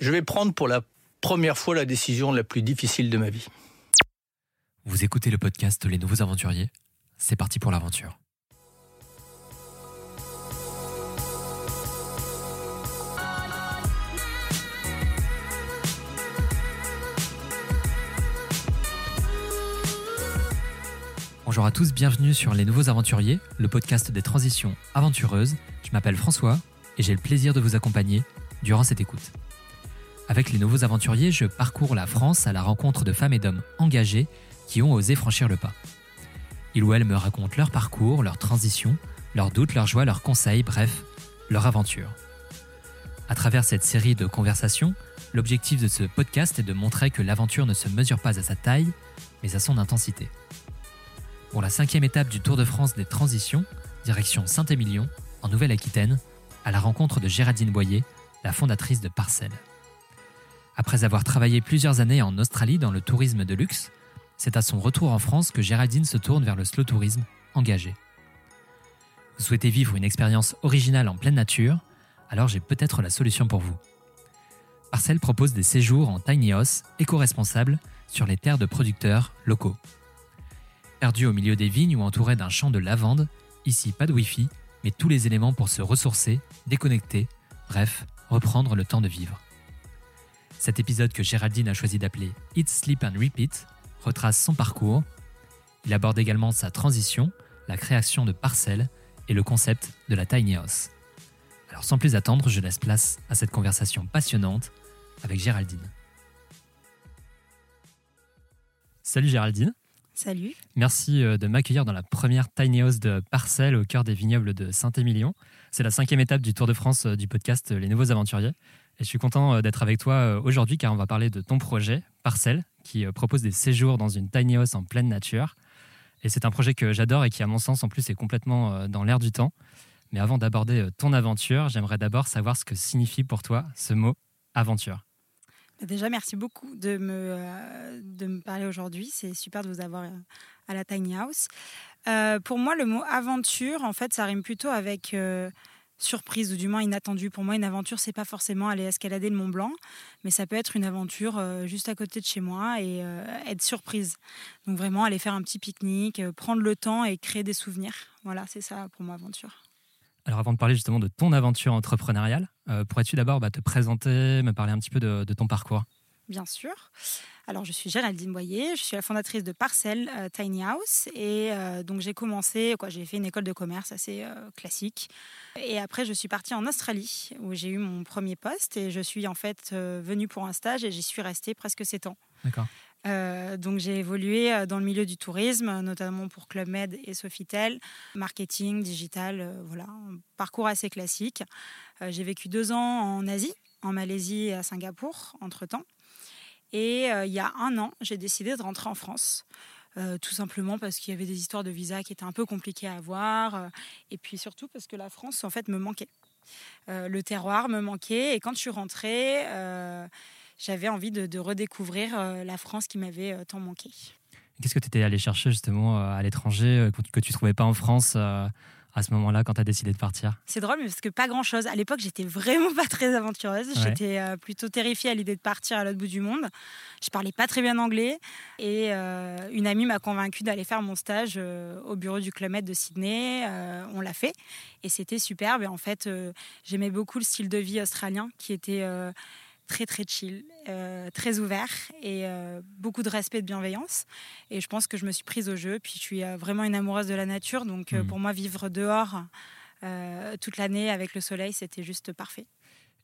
Je vais prendre pour la première fois la décision la plus difficile de ma vie. Vous écoutez le podcast Les Nouveaux Aventuriers C'est parti pour l'aventure. Bonjour à tous, bienvenue sur Les Nouveaux Aventuriers, le podcast des transitions aventureuses. Je m'appelle François et j'ai le plaisir de vous accompagner durant cette écoute. Avec Les Nouveaux Aventuriers, je parcours la France à la rencontre de femmes et d'hommes engagés qui ont osé franchir le pas. Ils ou elles me racontent leur parcours, leurs transitions, leurs doutes, leurs joies, leurs conseils, bref, leur aventure. À travers cette série de conversations, l'objectif de ce podcast est de montrer que l'aventure ne se mesure pas à sa taille, mais à son intensité. Pour la cinquième étape du Tour de France des transitions, direction Saint-Émilion, en Nouvelle-Aquitaine, à la rencontre de Géraldine Boyer, la fondatrice de Parcelle. Après avoir travaillé plusieurs années en Australie dans le tourisme de luxe, c'est à son retour en France que Géraldine se tourne vers le slow tourisme engagé. Vous souhaitez vivre une expérience originale en pleine nature Alors j'ai peut-être la solution pour vous. Parcelle propose des séjours en tiny house éco-responsables sur les terres de producteurs locaux. Perdu au milieu des vignes ou entouré d'un champ de lavande, ici pas de Wi-Fi, mais tous les éléments pour se ressourcer, déconnecter, bref, reprendre le temps de vivre. Cet épisode que Géraldine a choisi d'appeler Eat, Sleep and Repeat retrace son parcours. Il aborde également sa transition, la création de parcelles et le concept de la tiny house. Alors sans plus attendre, je laisse place à cette conversation passionnante avec Géraldine. Salut Géraldine. Salut. Merci euh, de m'accueillir dans la première tiny house de Parcelles au cœur des vignobles de Saint-Émilion. C'est la cinquième étape du Tour de France euh, du podcast Les Nouveaux Aventuriers. Et je suis content euh, d'être avec toi aujourd'hui car on va parler de ton projet, Parcelles, qui propose des séjours dans une tiny house en pleine nature. Et c'est un projet que j'adore et qui, à mon sens, en plus, est complètement dans l'air du temps. Mais avant d'aborder ton aventure, j'aimerais d'abord savoir ce que signifie pour toi ce mot aventure. Bah, déjà, merci beaucoup de me, euh, de me parler aujourd'hui. C'est super de vous avoir euh, à la Tiny House. Euh, pour moi, le mot aventure, en fait, ça rime plutôt avec surprise ou du moins inattendu. Pour moi, une aventure, c'est pas forcément aller escalader le Mont Blanc, mais ça peut être une aventure juste à côté de chez moi et être surprise. Donc vraiment aller faire un petit pique-nique, prendre le temps et créer des souvenirs. Voilà, c'est ça pour moi aventure. Alors avant de parler justement de ton aventure entrepreneuriale, euh, pourrais-tu d'abord bah, te présenter, me parler un petit peu de, ton parcours? Bien sûr. Alors, je suis Géraldine Boyer, je suis la fondatrice de Parcel euh, Tiny House. Et euh, donc, j'ai commencé, quoi, j'ai fait une école de commerce assez classique. Et après, je suis partie en Australie, où j'ai eu mon premier poste. Et je suis en fait venue pour un stage et j'y suis restée presque 7 ans. D'accord. Euh, donc j'ai évolué euh, dans le milieu du tourisme, notamment pour Club Med et Sofitel, marketing, digital, euh, voilà, un parcours assez classique. j'ai vécu deux ans en Asie, en Malaisie et à Singapour entre-temps. Et il y a un an, j'ai décidé de rentrer en France. tout simplement parce qu'il y avait des histoires de visa qui étaient un peu compliquées à avoir, et puis surtout parce que la France en fait me manquait. le terroir me manquait, et quand je suis rentrée, j'avais envie de, redécouvrir euh, la France qui m'avait euh, tant manqué. Qu'est-ce que tu étais allé chercher justement euh, à l'étranger que tu ne trouvais pas en France à ce moment-là quand tu as décidé de partir C'est drôle parce que pas grand-chose. À l'époque, j'étais vraiment pas très aventureuse. J'étais plutôt terrifiée à l'idée de partir à l'autre bout du monde. Je parlais pas très bien anglais et une amie m'a convaincue d'aller faire mon stage au bureau du Club Med de Sydney. on l'a fait et c'était superbe. Et en fait, j'aimais beaucoup le style de vie australien qui était très très chill, euh, très ouvert et euh, beaucoup de respect et de bienveillance. Et je pense que je me suis prise au jeu. Puis je suis euh, vraiment une amoureuse de la nature, donc hmm. pour moi vivre dehors toute l'année avec le soleil, c'était juste parfait.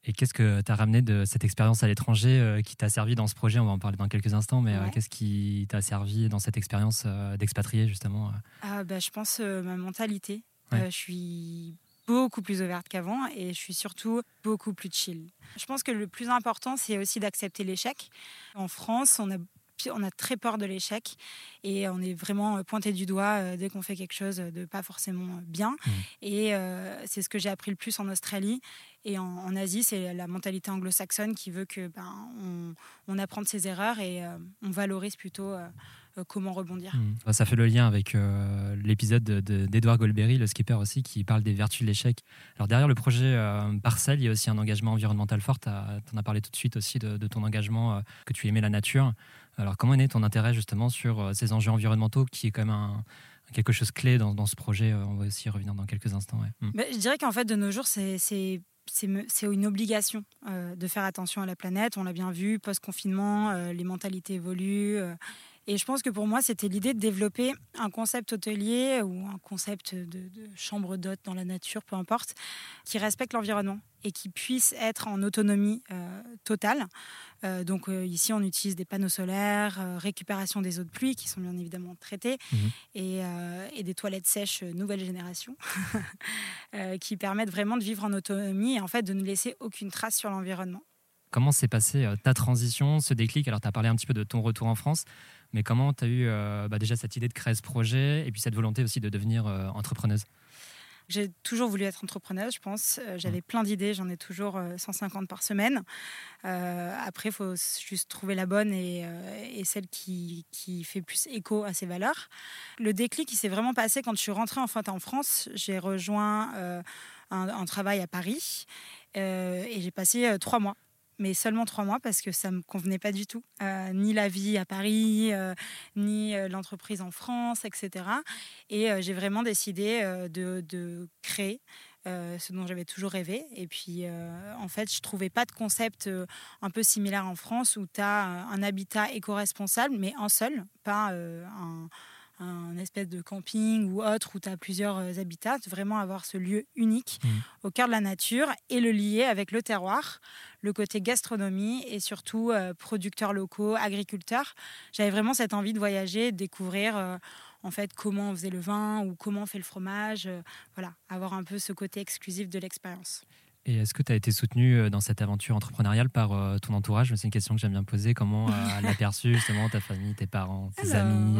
Et qu'est-ce que tu as ramené de cette expérience à l'étranger qui t'a servi dans ce projet? On va en parler dans quelques instants, mais qu'est-ce qui t'a servi dans cette expérience d'expatrié justement ah, bah, Je pense ma mentalité. je suis beaucoup plus ouverte qu'avant et je suis surtout beaucoup plus chill. Je pense que le plus important, c'est aussi d'accepter l'échec. En France, on a on a très peur de l'échec et on est vraiment pointé du doigt euh, dès qu'on fait quelque chose de pas forcément bien. Mmh. Et euh, c'est ce que j'ai appris le plus en Australie. Et en, Asie, c'est la mentalité anglo-saxonne qui veut que ben, on, apprend de ses erreurs et euh, on valorise plutôt comment rebondir. Mmh. Ça fait le lien avec l'épisode d'Edouard Goldberry, le skipper aussi, qui parle des vertus de l'échec. Alors derrière le projet Parcelle, il y a aussi un engagement environnemental fort. Tu en as parlé tout de suite aussi de, de ton engagement, que tu aimais la nature. Alors comment est né ton intérêt justement sur ces enjeux environnementaux, qui est quand même un, quelque chose clé dans, dans, ce projet On va aussi y revenir dans quelques instants. Mmh. Bah, je dirais qu'en fait, de nos jours, c'est c'est une obligation euh, de faire attention à la planète. On l'a bien vu, post-confinement, euh, les mentalités évoluent. Euh, et je pense que pour moi, c'était l'idée de développer un concept hôtelier ou un concept de, chambre d'hôte dans la nature, peu importe, qui respecte l'environnement et qui puisse être en autonomie euh, totale. Euh, donc euh, ici, on utilise des panneaux solaires, récupération des eaux de pluie qui sont bien évidemment traitées mhm. et, et, des toilettes sèches nouvelle génération qui permettent vraiment de vivre en autonomie et en fait de ne laisser aucune trace sur l'environnement. Comment s'est passée ta transition, ce déclic? Alors, tu as parlé un petit peu de ton retour en France. Mais comment tu as eu euh, bah, déjà cette idée de créer ce projet et puis cette volonté aussi de devenir euh, entrepreneuse? J'ai toujours voulu être entrepreneuse, je pense. Euh, j'avais plein d'idées, j'en ai toujours 150 par semaine. après, il faut juste trouver la bonne et, celle qui, qui, fait plus écho à ses valeurs. Le déclic, il s'est vraiment passé quand je suis rentrée en, fait, en France. J'ai rejoint un, un, travail à Paris et j'ai passé trois mois mais seulement trois mois parce que ça ne me convenait pas du tout. Euh, ni la vie à Paris, euh, ni euh, l'entreprise en France, etc. Et j'ai vraiment décidé de, créer. ce dont j'avais toujours rêvé. Et puis, en fait, je ne trouvais pas de concept un peu similaire en France où tu as un habitat éco-responsable, mais un seul, pas un, un espèce de camping ou autre où tu as plusieurs euh, habitats, vraiment avoir ce lieu unique mmh. au cœur de la nature et le lier avec le terroir, le côté gastronomie et surtout euh, producteurs locaux, agriculteurs. J'avais vraiment cette envie de voyager, de découvrir euh, en fait comment on faisait le vin ou comment on fait le fromage, voilà, avoir un peu ce côté exclusif de l'expérience. Et est-ce que tu as été soutenu euh, dans cette aventure entrepreneuriale par euh, ton entourage? C'est une question que j'aime bien poser. Comment euh, l'a perçu justement ta famille, tes parents, tes amis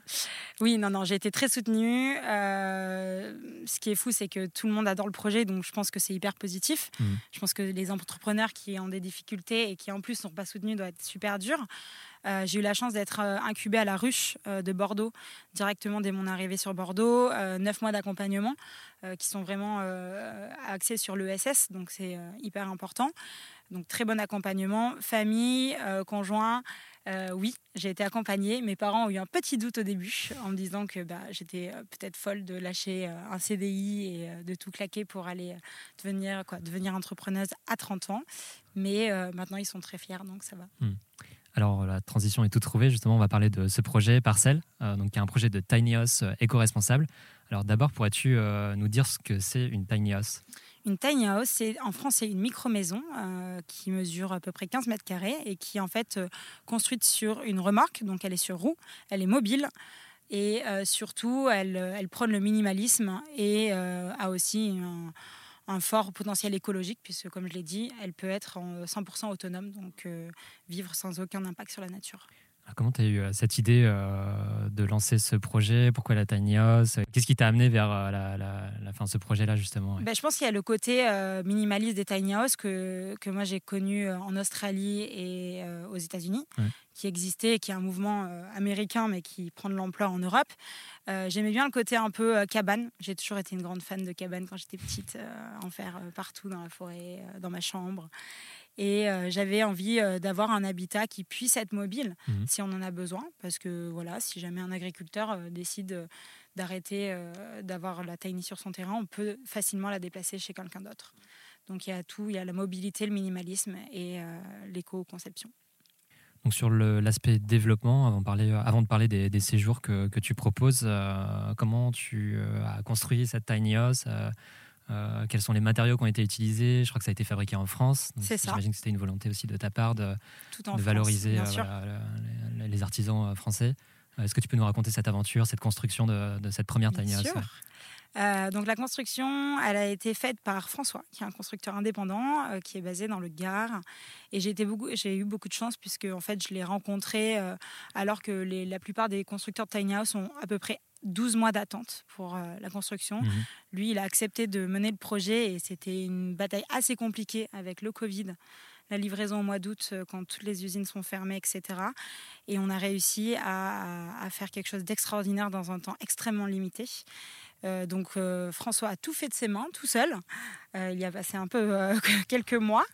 Oui, non, non, j'ai été très soutenue. ce qui est fou, c'est que tout le monde adore le projet, donc je pense que c'est hyper positif. Mmh. Je pense que les entrepreneurs qui ont des difficultés et qui en plus ne sont pas soutenus doivent être super durs. Euh, j'ai eu la chance d'être euh, incubée à la ruche euh, de Bordeaux directement dès mon arrivée sur Bordeaux. neuf mois d'accompagnement qui sont vraiment axés sur l'ESS, donc c'est hyper important. Donc très bon accompagnement. Famille, conjoint. oui, j'ai été accompagnée. Mes parents ont eu un petit doute au début en me disant que bah, j'étais peut-être folle de lâcher un CDI et de tout claquer pour aller devenir, quoi, devenir entrepreneuse à 30 ans. Mais maintenant, ils sont très fiers, donc ça va. Hmm. Alors la transition est tout trouvée, justement on va parler de ce projet Parcelle, euh, donc qui est un projet de tiny house euh, éco-responsable. Alors d'abord pourrais-tu euh, nous dire ce que c'est une tiny house? Une tiny house, c'est en France c'est une micro-maison qui mesure à peu près 15 mètres carrés et qui est en fait construite sur une remorque, donc elle est sur roue, elle est mobile. Et surtout, elle, elle prône le minimalisme et a aussi un, un fort potentiel écologique, puisque comme je l'ai dit, elle peut être en 100% autonome, donc euh, vivre sans aucun impact sur la nature. Comment tu as eu euh, cette idée euh, de lancer ce projet? Pourquoi la Tiny House Qu'est-ce qui t'a amené vers la, la, fin de ce projet-là, justement ben, Je pense qu'il y a le côté minimaliste des Tiny House que, que moi j'ai connu en Australie et aux États-Unis qui existait, qui est un mouvement euh, américain, mais qui prend de l'ampleur en Europe. Euh, j'aimais bien le côté un peu euh, cabane. J'ai toujours été une grande fan de cabane quand j'étais petite, en faire partout dans la forêt, dans ma chambre. Et j'avais envie d'avoir un habitat qui puisse être mobile mmh. si on en a besoin, parce que voilà, si jamais un agriculteur décide d'arrêter d'avoir la tiny sur son terrain, on peut facilement la déplacer chez quelqu'un d'autre. Donc il y a tout, il y a la mobilité, le minimalisme et l'éco-conception. Donc sur l'aspect développement, avant de parler, avant de parler des, séjours que, que, tu proposes, euh, comment tu euh, as construit cette tiny house euh, Quels sont les matériaux qui ont été utilisés? Je crois que ça a été fabriqué en France. J'imagine que c'était une volonté aussi de ta part de, de valoriser les, artisans français. Est-ce que tu peux nous raconter cette aventure, cette construction de, de cette première tiny house euh, donc la construction, elle a été faite par François, qui est un constructeur indépendant, euh, qui est basé dans le Gard. Et j'ai eu beaucoup de chance puisque en fait je l'ai rencontré euh, alors que la plupart des constructeurs de tiny house ont à peu près 12 mois d'attente pour la construction. Mhm. Lui, il a accepté de mener le projet et c'était une bataille assez compliquée avec le Covid la livraison au mois d'août quand toutes les usines sont fermées, etc. Et on a réussi à faire quelque chose d'extraordinaire dans un temps extrêmement limité. Euh, donc euh, François a tout fait de ses mains, tout seul. Euh, il y a passé un peu quelques mois.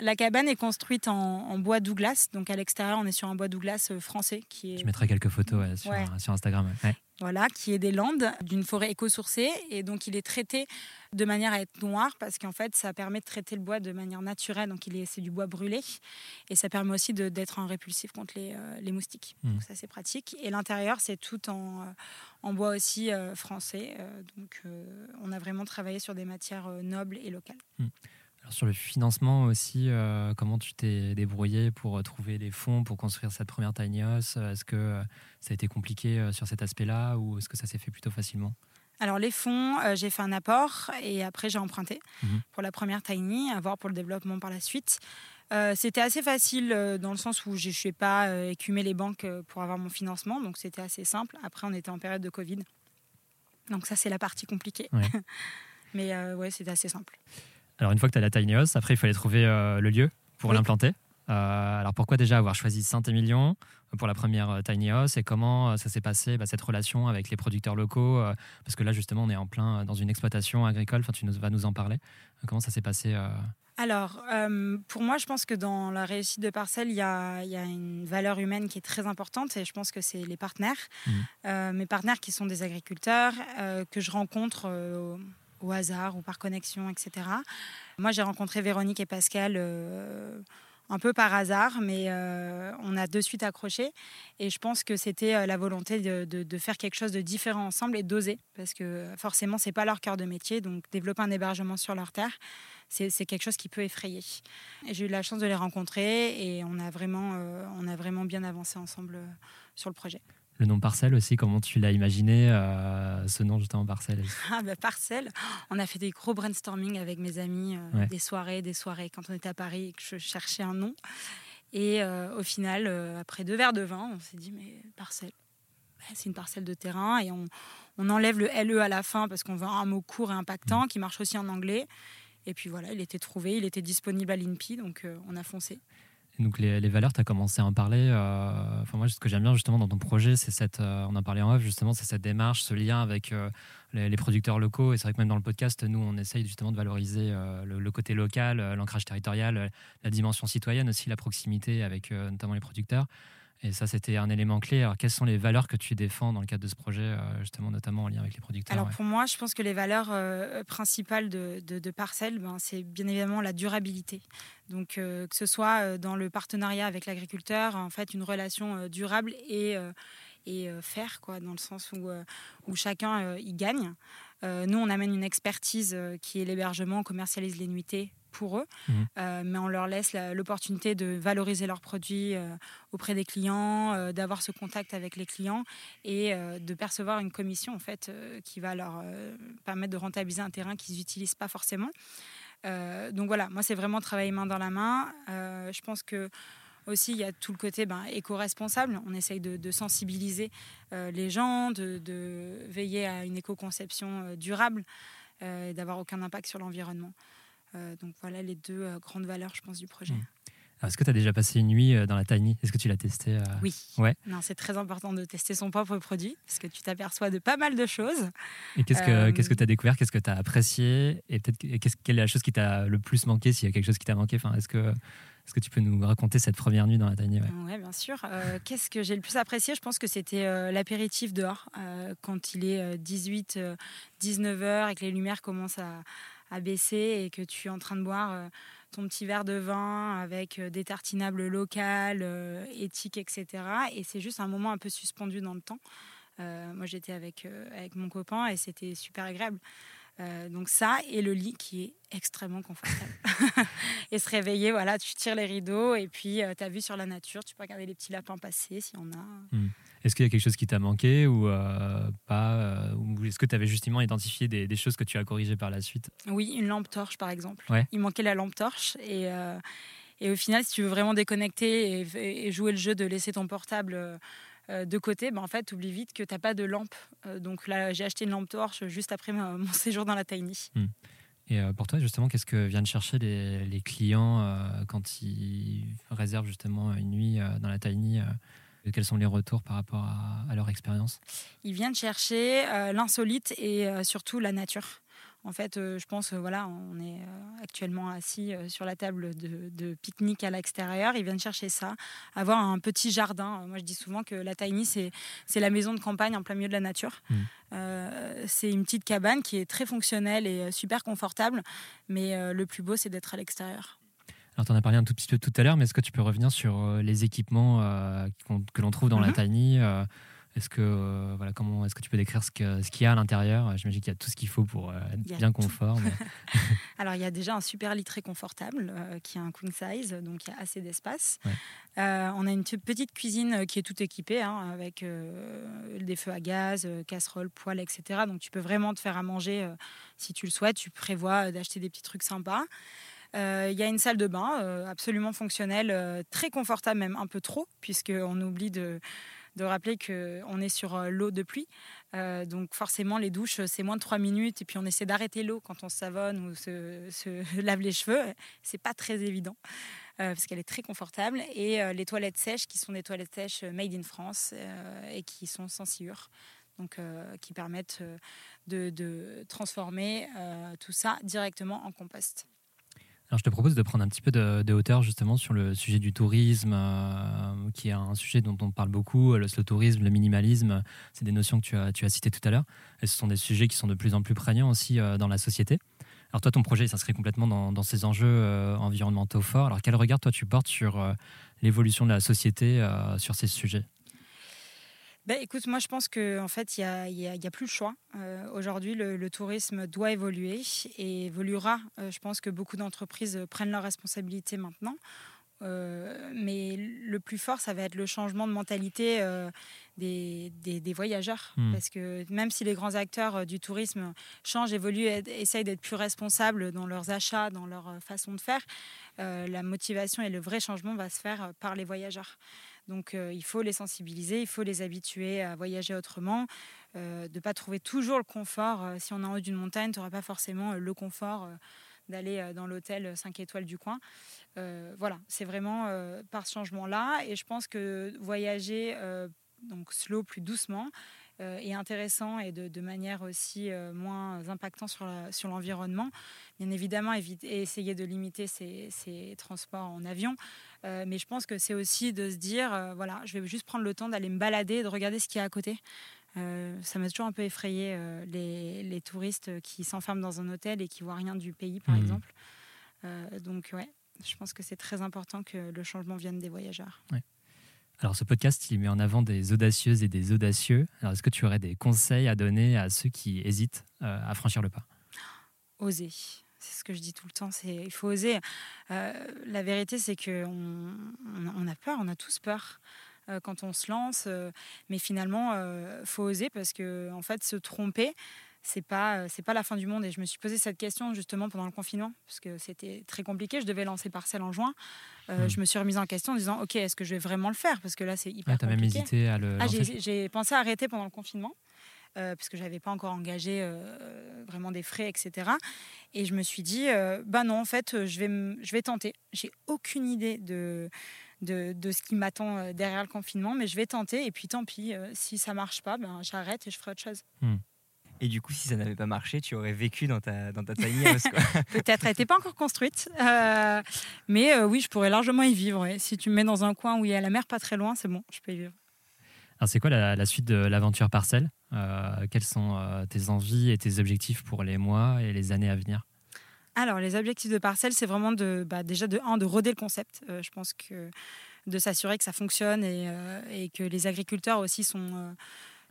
La cabane est construite en, bois Douglas. Donc à l'extérieur, on est sur un bois Douglas français. Qui est... Je mettrai quelques photos sur, sur, Instagram voilà, qui est des landes d'une forêt éco-sourcée. Et donc, il est traité de manière à être noir parce qu'en fait, ça permet de traiter le bois de manière naturelle. Donc, il est, c'est du bois brûlé. Et ça permet aussi d'être un répulsif contre les, euh, les moustiques. Mmh. Donc, ça, c'est pratique. Et l'intérieur, c'est tout en, euh, en, bois aussi euh, français. donc, on a vraiment travaillé sur des matières nobles et locales. Mmh sur le financement aussi, euh, comment tu t'es débrouillé pour euh, trouver les fonds pour construire cette première tiny house? Est-ce que euh, ça a été compliqué sur cet aspect-là ou est-ce que ça s'est fait plutôt facilement? Alors les fonds, j'ai fait un apport et après j'ai emprunté mhm. pour la première tiny, à voir pour le développement par la suite. c'était assez facile dans le sens où je ne suis pas écumé les banques pour avoir mon financement, donc c'était assez simple. Après on était en période de Covid, donc ça c'est la partie compliquée. Mais ouais, c'était assez simple. Alors, une fois que tu as la tiny house, après, il fallait trouver euh, le lieu pour l'implanter. Euh, alors, pourquoi déjà avoir choisi Saint-Émilion pour la première euh, tiny house? Et comment ça s'est passé bah, cette relation avec les producteurs locaux Parce que là, justement, on est en plein dans une exploitation agricole. Enfin, tu nous, vas nous en parler. Comment ça s'est passé alors, pour moi, je pense que dans la réussite de Parcelle, il y, a, une valeur humaine qui est très importante et je pense que c'est les partenaires. Mmh. mes partenaires qui sont des agriculteurs, que je rencontre au hasard ou par connexion, etc. Moi, j'ai rencontré Véronique et Pascal euh, un peu par hasard, mais euh, on a de suite accroché. Et je pense que c'était euh, la volonté de, faire quelque chose de différent ensemble et d'oser, parce que forcément, c'est pas leur cœur de métier. Donc, développer un hébergement sur leur terre, c'est quelque chose qui peut effrayer. J'ai eu la chance de les rencontrer et on a vraiment, on a vraiment bien avancé ensemble sur le projet. Le nom Parcelle aussi, comment tu l'as imaginé, euh, ce nom justement Parcelle ah bah Parcelle, on a fait des gros brainstorming avec mes amis, euh, des soirées, des soirées quand on était à Paris et que je cherchais un nom. Et euh, au final, après deux verres de vin, on s'est dit mais Parcelle, c'est une parcelle de terrain et on, on, enlève le LE à la fin parce qu'on veut un mot court et impactant mm. qui marche aussi en anglais. Et puis voilà, il était trouvé, il était disponible à l'INPI, donc on a foncé donc les, valeurs, tu as commencé à en parler. Euh, moi, ce que j'aime bien justement dans ton projet, c'est cette, euh, on en parlait en off justement, c'est cette démarche, ce lien avec euh, les, producteurs locaux. Et c'est vrai que même dans le podcast, nous, on essaye justement de valoriser le, côté local, l'ancrage territorial, la dimension citoyenne aussi, la proximité avec notamment les producteurs. Et ça, c'était un élément clé. Alors, quelles sont les valeurs que tu défends dans le cadre de ce projet, euh, justement, notamment en lien avec les producteurs Alors, pour moi, je pense que les valeurs euh, principales de, de, Parcelle, ben, c'est bien évidemment la durabilité. Donc, euh, que ce soit dans le partenariat avec l'agriculteur, en fait, une relation durable et, et faire, quoi, dans le sens où, où chacun y gagne. Nous, on amène une expertise qui est l'hébergement, on commercialise les nuitées pour eux, mhm. euh, mais on leur laisse l'opportunité de valoriser leurs produits euh, auprès des clients, euh, d'avoir ce contact avec les clients et de percevoir une commission en fait qui va leur permettre de rentabiliser un terrain qu'ils n'utilisent pas forcément. donc voilà, moi c'est vraiment travailler main dans la main. je pense que aussi il y a tout le côté ben, éco-responsable. On essaye de, sensibiliser les gens, de, de, veiller à une éco-conception durable et d'avoir aucun impact sur l'environnement. Euh, donc voilà les deux euh, grandes valeurs, je pense, du projet. Mmh. Est-ce que tu as déjà passé une nuit euh, dans la Tiny? Est-ce que tu l'as testé Oui. Ouais. Non, c'est très important de tester son propre produit parce que tu t'aperçois de pas mal de choses. Et qu'est-ce que qu'est-ce que tu as découvert? Qu'est-ce que tu as apprécié? Et peut-être quelle est la chose qui t'a le plus manqué S'il y a quelque chose qui t'a manqué, enfin, est-ce que est-ce que tu peux nous raconter cette première nuit dans la Tiny Oui, bien sûr. Qu'est-ce que j'ai le plus apprécié? Je pense que c'était l'apéritif dehors, quand il est 18, 19 heures et que les lumières commencent à, baisser et que tu es en train de boire euh, ton petit verre de vin avec euh, des tartinables locales, euh, éthiques, etc. Et c'est juste un moment un peu suspendu dans le temps. moi, j'étais avec, avec mon copain et c'était super agréable. Donc ça et le lit qui est extrêmement confortable. et se réveiller, voilà, tu tires les rideaux et puis tu as vu sur la nature, tu peux regarder les petits lapins passer s'il y en a. Hmm. Est-ce qu'il y a quelque chose qui t'a manqué ou euh, pas euh, Ou est-ce que tu avais justement identifié des, choses que tu as corrigées par la suite? Oui, une lampe torche par exemple. Il manquait la lampe torche et, euh, et au final, si tu veux vraiment déconnecter et, jouer le jeu de laisser ton portable de côté, ben en fait, tu oublies vite que tu n'as pas de lampe. donc là, j'ai acheté une lampe torche juste après mon séjour dans la Tiny. Hmm. Et pour toi, justement, qu'est-ce que viennent chercher les, clients quand ils réservent justement une nuit dans la Tiny quels sont les retours par rapport à, leur expérience? Ils viennent chercher l'insolite et surtout la nature. En fait, euh, je pense, voilà, on est euh, actuellement assis euh, sur la table de, pique-nique à l'extérieur. Ils viennent chercher ça, avoir un petit jardin. Moi, je dis souvent que la tiny, c'est la maison de campagne en plein milieu de la nature. Mmh. c'est une petite cabane qui est très fonctionnelle et super confortable, mais le plus beau, c'est d'être à l'extérieur. Alors, tu en as parlé un tout petit peu tout à l'heure, mais est-ce que tu peux revenir sur les équipements que l'on trouve dans la mmh. tiny est-ce que, euh, voilà, comment, est-ce que tu peux décrire ce qu'il ce y a à l'intérieur? J'imagine qu'il y a tout ce qu'il faut pour euh, être bien confort. Alors, il y a déjà un super lit très confortable euh, qui est un queen size, donc il y a assez d'espace. on a une petite cuisine qui est tout équipée hein, avec des feux à gaz, casseroles, poêles, etc. Donc, tu peux vraiment te faire à manger si tu le souhaites. Tu prévois d'acheter des petits trucs sympas. Il y a une salle de bain absolument fonctionnelle, très confortable, même un peu trop, puisqu'on oublie de de rappeler qu'on est sur euh, l'eau de pluie. Euh, donc forcément, les douches, c'est moins de 3 minutes. Et puis on essaie d'arrêter l'eau quand on savonne ou se, lave les cheveux. C'est pas très évident. Euh, parce qu'elle est très confortable. Et les toilettes sèches, qui sont des toilettes sèches made in France et qui sont sans sciure, donc qui permettent de transformer tout ça directement en compost. Je te propose de prendre un petit peu de, hauteur justement sur le sujet du tourisme, euh, qui est un sujet dont on parle beaucoup, le slow tourisme, le minimalisme. C'est des notions que tu as, citées tout à l'heure. Et ce sont des sujets qui sont de plus en plus prégnants aussi euh, dans la société. Alors toi, ton projet s'inscrit complètement dans, dans, ces enjeux euh, environnementaux forts. Alors quel regard toi tu portes sur l'évolution de la société sur ces sujets? Ben, écoute, moi je pense qu'en en fait, il n'y a, plus le choix. Euh, aujourd'hui, le, tourisme doit évoluer et évoluera. Euh, je pense que beaucoup d'entreprises prennent leurs responsabilités maintenant. Euh, mais le plus fort, ça va être le changement de mentalité des, des, voyageurs. Hmm. Parce que même si les grands acteurs du tourisme changent, évoluent, essayent d'être plus responsables dans leurs achats, dans leur façon de faire, la motivation et le vrai changement va se faire par les voyageurs. Donc euh, il faut les sensibiliser, il faut les habituer à voyager autrement, euh, de ne pas trouver toujours le confort. Euh, si on est en haut d'une montagne, tu n'auras pas forcément le confort d'aller dans l'hôtel 5 étoiles du coin. voilà, c'est vraiment par ce changement-là. Et je pense que voyager donc slow, plus doucement, euh, et intéressant et de, manière aussi euh, moins impactant sur, sur l'environnement. Bien évidemment, éviter, essayer de limiter ces, transports en avion. Euh, mais je pense que c'est aussi de se dire, voilà, je vais juste prendre le temps d'aller me balader, de regarder ce qu'il y a à côté. Ça m'a toujours un peu effrayé les, touristes qui s'enferment dans un hôtel et qui voient rien du pays, par mmh. exemple. donc ouais, je pense que c'est très important que le changement vienne des voyageurs. Alors, ce podcast, il met en avant des audacieuses et des audacieux. Alors, est-ce que tu aurais des conseils à donner à ceux qui hésitent euh, à franchir le pas? Oser. C'est ce que je dis tout le temps. C'est il faut oser. Euh, la vérité, c'est que on, a peur. On a tous peur euh, quand on se lance. mais finalement, il faut oser parce que en fait, se tromper, c'est pas euh, c'est pas la fin du monde. Et je me suis posé cette question justement pendant le confinement parce que c'était très compliqué. Je devais lancer Parcelle en juin. Euh, hmm. je me suis remise en question en disant ok est-ce que je vais vraiment le faire? Parce que là c'est hyper Tu as même hésité à le ah, j'ai pensé à arrêter pendant le confinement euh, parce que j'avais pas encore engagé vraiment des frais etc et je me suis dit bah non en fait je vais je vais tenter. J'ai aucune idée de de, de, ce qui m'attend derrière le confinement, mais je vais tenter et puis tant pis, si ça marche pas, ben, j'arrête et je ferai autre chose. Hmm. Et du coup, si ça n'avait pas marché, tu aurais vécu dans ta, dans ta tiny Peut-être, elle n'était pas encore construite. Euh, mais euh, oui, je pourrais largement y vivre. Si tu me mets dans un coin où il y a la mer pas très loin, c'est bon, je peux y vivre. Alors, c'est quoi la, suite de l'aventure Parcelle euh, Quelles sont tes envies et tes objectifs pour les mois et les années à venir? Alors, les objectifs de Parcelle, c'est vraiment de, bah, déjà de, un, de roder le concept. je pense que de s'assurer que ça fonctionne et, et, que les agriculteurs aussi sont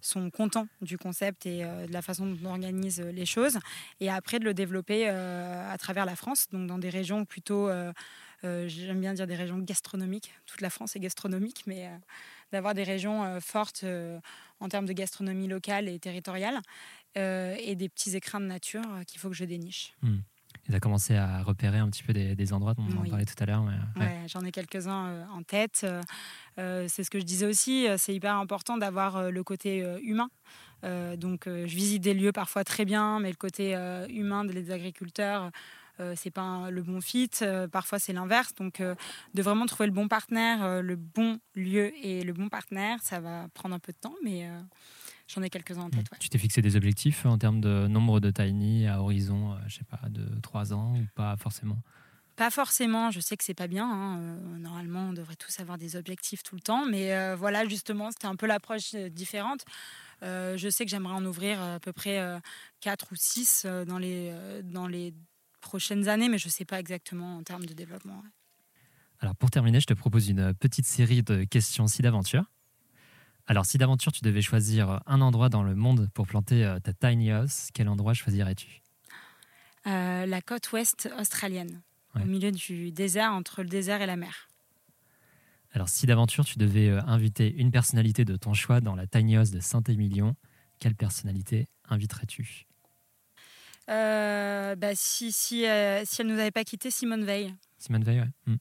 sont contents du concept et euh, de la façon dont on organise euh, les choses. Et après, de le développer euh, à travers la France, donc dans des régions plutôt, j'aime bien dire des régions gastronomiques. Toute la France est gastronomique, mais d'avoir des régions fortes en termes de gastronomie locale et territoriale et des petits écrins de nature qu'il faut que je déniche. Hmm tu as commencé à repérer un petit peu des, endroits dont on en parlait tout à l'heure. Ouais. J'en ai quelques-uns euh, en tête. Euh, c'est ce que je disais aussi, c'est hyper important d'avoir le côté humain. donc, je visite des lieux parfois très bien, mais le côté humain des agriculteurs, c'est pas le bon fit. parfois, c'est l'inverse. Donc, de vraiment trouver le bon partenaire, le bon lieu et le bon partenaire, ça va prendre un peu de temps, mais j'en ai quelques-uns en tête. Tu t'es fixé des objectifs en termes de nombre de tiny à horizon, je sais pas, de 3 ans ou pas forcément? Pas forcément, je sais que c'est pas bien. Hein, euh, normalement, on devrait tous avoir des objectifs tout le temps, mais euh, voilà, justement, c'était un peu l'approche euh, différente. je sais que j'aimerais en ouvrir à peu près 4 ou 6 dans les, dans les prochaines années, mais je ne sais pas exactement en termes de développement. Alors pour terminer, je te propose une petite série de questions si d'aventure. Alors si d'aventure tu devais choisir un endroit dans le monde pour planter ta tiny house, quel endroit choisirais-tu? La côte ouest australienne au milieu du désert, entre le désert et la mer. Alors, si d'aventure tu devais euh, inviter une personnalité de ton choix dans la Tiny House de Saint-Émilion, quelle personnalité inviterais-tu? Euh, bah, si, si, euh, si elle ne nous avait pas quitté, Simone Veil. Simone Veil, ouais. Hmm.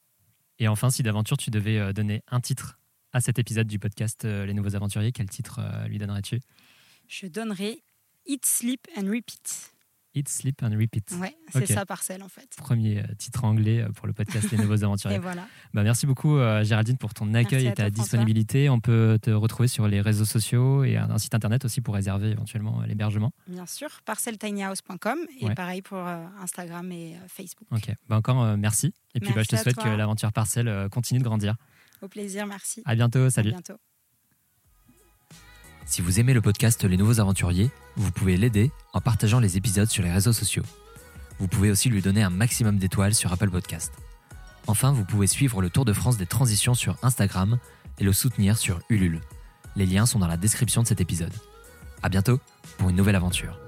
Et enfin, si d'aventure tu devais donner un titre à cet épisode du podcast Les Nouveaux Aventuriers, quel titre lui donnerais-tu? Je donnerais Eat, Sleep and Repeat. Eat, Sleep and Repeat. Ouais, c'est ça, Parcelle, en fait. Premier euh, titre anglais euh, pour le podcast Les Nouveaux Aventuriers. et voilà. Bah, merci beaucoup, euh, Géraldine, pour ton accueil et ta disponibilité. On peut te retrouver sur les réseaux sociaux et un, site internet aussi pour réserver éventuellement l'hébergement. Bien sûr, parcelletinyhouse.com et pareil pour Instagram et Facebook. Ok, bah, encore merci. Et puis bah, je te souhaite que l'aventure Parcelle continue de grandir. Au plaisir, merci. À bientôt, salut. À bientôt. Si vous aimez le podcast Les Nouveaux Aventuriers, vous pouvez l'aider en partageant les épisodes sur les réseaux sociaux. Vous pouvez aussi lui donner un maximum d'étoiles sur Apple Podcast. Enfin, vous pouvez suivre le Tour de France des transitions sur Instagram et le soutenir sur Ulule. Les liens sont dans la description de cet épisode. À bientôt pour une nouvelle aventure.